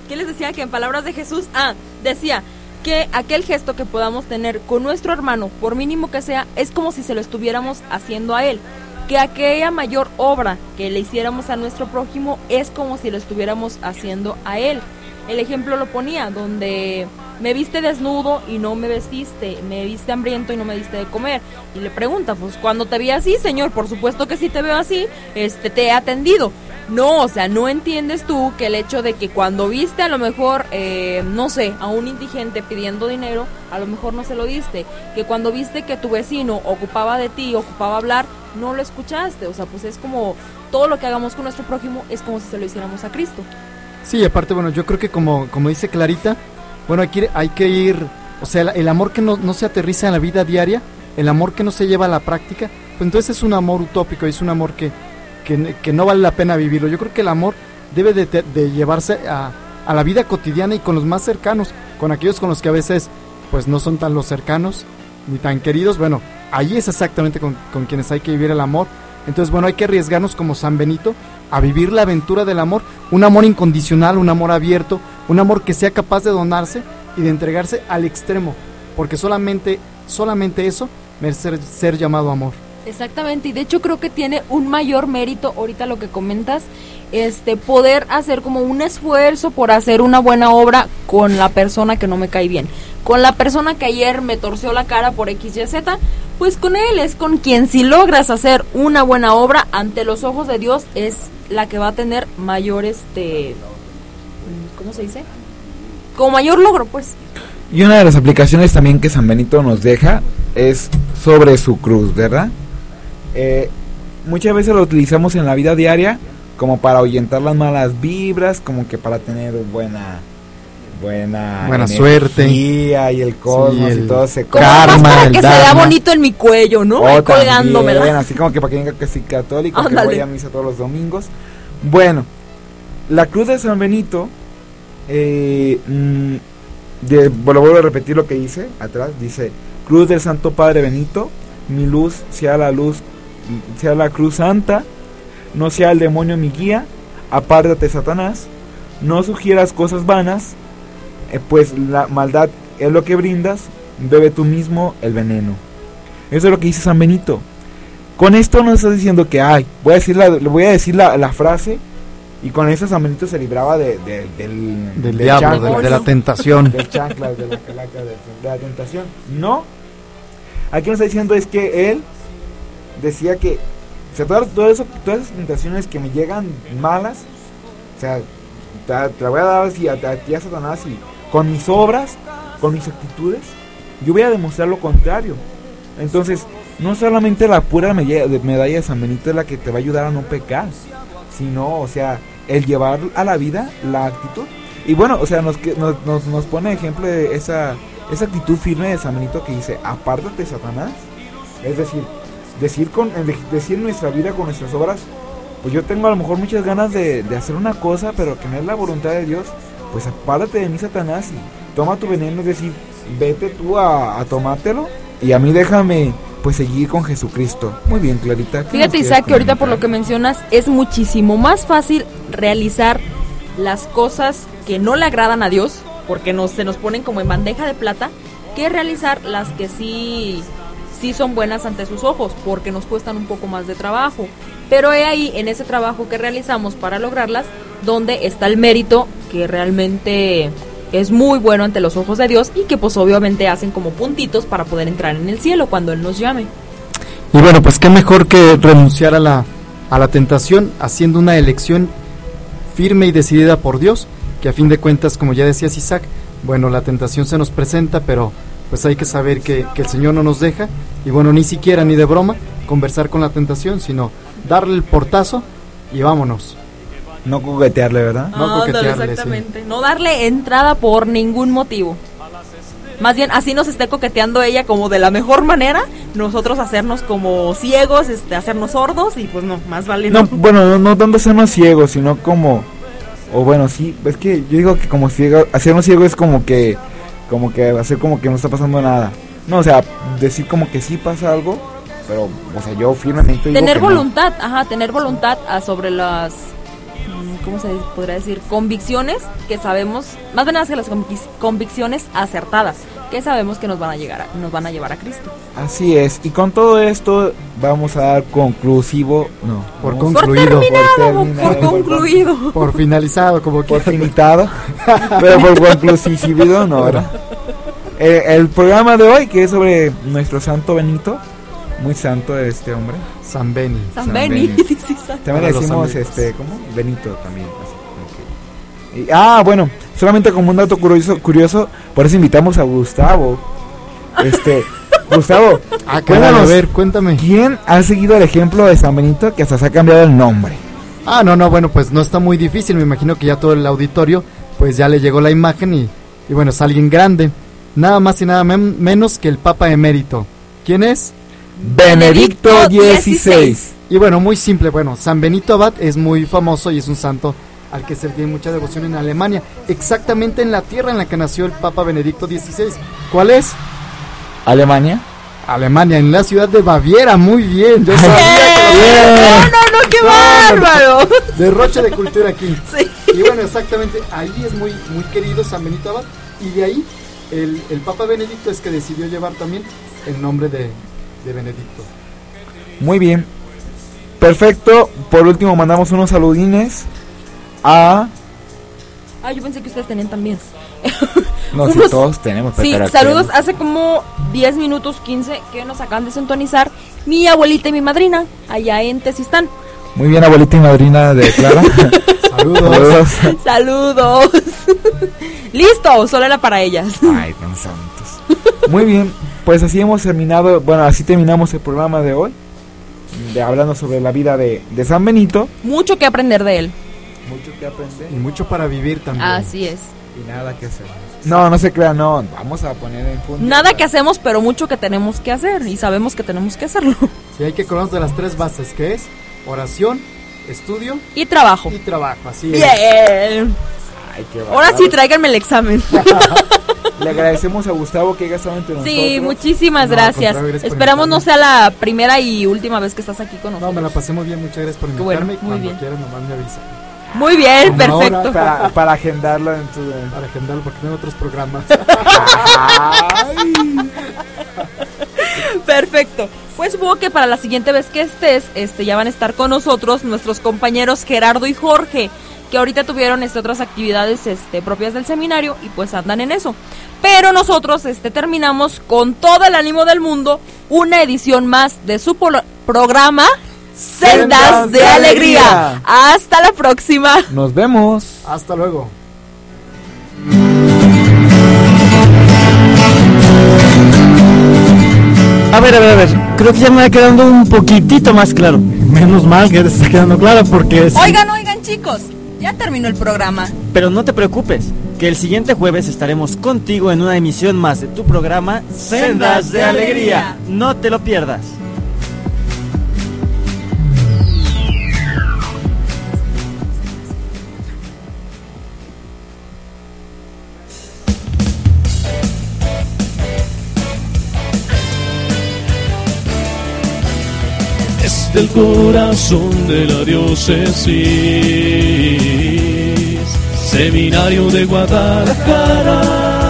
¿qué les decía? Que en palabras de Jesús, ah, decía que aquel gesto que podamos tener con nuestro hermano, por mínimo que sea, es como si se lo estuviéramos haciendo a él. Que aquella mayor obra que le hiciéramos a nuestro prójimo es como si lo estuviéramos haciendo a él. El ejemplo lo ponía, donde me viste desnudo y no me vestiste, me viste hambriento y no me diste de comer. Y le pregunta, pues cuando te vi así, señor, por supuesto que si te veo así, este te he atendido. No, o sea, no entiendes tú que el hecho de que cuando viste a lo mejor, eh, no sé, a un indigente pidiendo dinero, a lo mejor no se lo diste. Que cuando viste que tu vecino ocupaba de ti, ocupaba hablar, no lo escuchaste. O sea, pues es como todo lo que hagamos con nuestro prójimo es como si se lo hiciéramos a Cristo. Sí, aparte, bueno, yo creo que como, como dice Clarita, bueno, hay que ir, hay que ir o sea, el, amor que no, no se aterriza en la vida diaria, el amor que no se lleva a la práctica, pues entonces es un amor utópico, es un amor que, que, que no vale la pena vivirlo. Yo creo que el amor debe de, de- de llevarse a, a la vida cotidiana y con los más cercanos, con aquellos con los que a veces pues no son tan los cercanos ni tan queridos. Bueno, ahí es exactamente con, con quienes hay que vivir el amor. Entonces, bueno, hay que arriesgarnos como San Benito a vivir la aventura del amor, un amor incondicional, un amor abierto, un amor que sea capaz de donarse y de entregarse al extremo, porque solamente, solamente eso merece ser, llamado amor. Exactamente, y de hecho creo que tiene un mayor mérito ahorita lo que comentas, este poder hacer como un esfuerzo por hacer una buena obra con la persona que no me cae bien. Con la persona que ayer me torció la cara por XYZ, pues con él es con quien si logras hacer una buena obra ante los ojos de Dios es la que va a tener mayor este ¿cómo se dice? Como mayor logro, pues. Y una de las aplicaciones también que San Benito nos deja es sobre su cruz, ¿verdad? Eh, muchas veces lo utilizamos en la vida diaria como para ahuyentar las malas vibras, como que para tener buena buena Buena energía y el cosmos Sí, el y todo ese Como más para que se vea bonito en mi cuello, ¿no? Ahí O también, colgándomela. así como que para que diga que soy católico, que Ándale. voy a misa todos los domingos. Bueno, la cruz de San Benito, eh, mm, de, vuelvo a repetir lo que dice atrás, dice, Cruz del Santo Padre Benito, mi luz sea la luz, sea la cruz santa, no sea el demonio mi guía, apártate Satanás, no sugieras cosas vanas, eh, pues la maldad es lo que brindas, bebe tú mismo el veneno. Eso es lo que dice San Benito. Con esto no estás diciendo que, ay, voy a decir la, voy a decir la, la frase y con eso San Benito se libraba de, de- del, Del diablo, de la- de la tentación. Del chancla, de la calaca, de, la tentación. No. Aquí nos está diciendo es que él decía que o sea, todas, todo eso, todas esas tentaciones que me llegan malas, o sea, te, te la voy a dar así a, a ti a Satanás y con mis obras, con mis actitudes, yo voy a demostrar lo contrario. Entonces, no solamente la pura medalla de, medalla de San Benito es la que te va a ayudar a no pecar, sino, o sea, el llevar a la vida la actitud. Y bueno, o sea, nos, nos, nos, pone ejemplo de esa, esa actitud firme de San Benito que dice, apártate Satanás. Es decir, decir, con, de- decir nuestra vida con nuestras obras, pues yo tengo a lo mejor muchas ganas de, de hacer una cosa, pero que no es la voluntad de Dios, pues apártate de mí Satanás y toma tu veneno, es decir, vete tú a, a tomártelo y a mí déjame pues seguir con Jesucristo. Muy bien, Clarita. ¿qué nos Fíjate, Isaac, que ahorita por lo que mencionas es muchísimo más fácil realizar las cosas que no le agradan a Dios, porque nos, se nos ponen como en bandeja de plata, que realizar las que sí, sí son buenas ante sus ojos, porque nos cuestan un poco más de trabajo. Pero he ahí, en ese trabajo que realizamos para lograrlas, donde está el mérito que realmente es muy bueno ante los ojos de Dios y que pues obviamente hacen como puntitos para poder entrar en el cielo cuando Él nos llame. Y bueno, pues qué mejor que renunciar a la, a la tentación haciendo una elección firme y decidida por Dios, que a fin de cuentas, como ya decías Isaac, bueno, la tentación se nos presenta, pero pues hay que saber que, que el Señor no nos deja, y bueno, ni siquiera ni de broma conversar con la tentación, sino darle el portazo y vámonos. No coquetearle, ¿verdad? No Ándale, coquetearle, sí. No darle entrada por ningún motivo. Más bien, así nos esté coqueteando ella como de la mejor manera, nosotros hacernos como ciegos, este, hacernos sordos y pues no, más vale No, no. bueno, no, no tanto hacernos ciegos, sino como... O bueno, sí, es que yo digo que como ciego, hacernos ciegos es como que... Como que hacer como que no está pasando nada. No, o sea, decir como que sí pasa algo, pero, o sea, yo firmemente digo Tener no. voluntad, ajá, tener voluntad ah, sobre las, ¿cómo se podría decir? Convicciones que sabemos, más bien que las convic- convicciones acertadas, que sabemos que nos van a llegar, a- nos van a llevar a Cristo. Así es, y con todo esto vamos a dar conclusivo, no, Por concluido. terminado, terminado, por concluido. Por finalizado, como por finitado, pero por conclusivo no, ¿verdad? Eh, el programa de hoy, que es sobre nuestro santo Benito, muy santo este hombre. San Beni. San, San Beni, Beni. También le decimos, este, ¿cómo? Benito también. así. Y- ah, bueno, solamente como un dato curioso, curioso, por eso invitamos a Gustavo. Este, Gustavo, Ah, caray, a ver, cuéntame. ¿quién ha seguido el ejemplo de San Benito que hasta se ha cambiado el nombre? Ah, no, no, bueno, pues no está muy difícil. Me imagino que ya todo el auditorio, pues ya le llegó la imagen y, y bueno, es alguien grande. Nada más y nada men- menos que el Papa Emérito. ¿Quién es? Benedicto XVI. Y bueno, muy simple. Bueno, San Benito Abad es muy famoso y es un santo al que se le tiene mucha devoción en Alemania. Exactamente en la tierra en la que nació el Papa Benedicto XVI. ¿Cuál es? Alemania. Alemania, en la ciudad de Baviera. Muy bien. Yo sabía que lo No, no, no, qué bárbaro. Derroche de cultura aquí. Sí. Y bueno, exactamente, ahí es muy, muy querido San Benito Abad. Y de ahí el, el Papa Benedicto es que decidió llevar también el nombre de, de Benedicto. Muy bien. Perfecto. Por último, mandamos unos saludines a. Ah, yo pensé que ustedes tenían también. No, si Unos- todos tenemos. Sí, saludos. Hace como 10 minutos 15 que nos acaban de sintonizar mi abuelita y mi madrina allá en Tesistán. Muy bien, abuelita y madrina de Clara. Saludos. Saludos. Listo, solo era para ellas. Ay, tan santos. Muy bien, pues así hemos terminado, bueno, así terminamos el programa de hoy, de, hablando sobre la vida de, de San Benito. Mucho que aprender de él. Mucho que aprender. Y mucho para vivir también. Así es. Y nada que hacer. No, no se crea, no, vamos a poner en punto. Nada que hacemos, pero mucho que tenemos que hacer y sabemos que tenemos que hacerlo. Sí, hay que acordarnos de las tres bases, que es oración, estudio Y trabajo. y trabajo. Así es. Bien. Ay, qué Ahora sí, tráiganme el examen. Le agradecemos a Gustavo que haya estado entre nosotros. Sí, muchísimas No, gracias. Esperamos no sea la primera y última vez que estás aquí con No, nosotros. me la pasé muy bien, muchas gracias por bueno, invitarme. muy Cuando bien. quieran, nomás me avisa. Muy bien, Una perfecto. Para, para agendarlo en tu... Para agendarlo porque tengo otros programas. Perfecto. Pues supongo que para la siguiente vez que estés, este, ya van a estar con nosotros nuestros compañeros Gerardo y Jorge, que ahorita tuvieron este, otras actividades este, propias del seminario y pues andan en eso. Pero nosotros este, terminamos con todo el ánimo del mundo una edición más de su programa Sendas de Alegría. Hasta la próxima. Nos vemos. Hasta luego. A ver, a ver, a ver. Creo que ya me va quedando un poquitito más claro. Menos mal que te está quedando claro porque es... Oigan, oigan chicos, ya terminó el programa. Pero no te preocupes, que el siguiente jueves estaremos contigo en una emisión más de tu programa Sendas de Alegría. No te lo pierdas. Del corazón de la diócesis, Seminario de Guadalajara.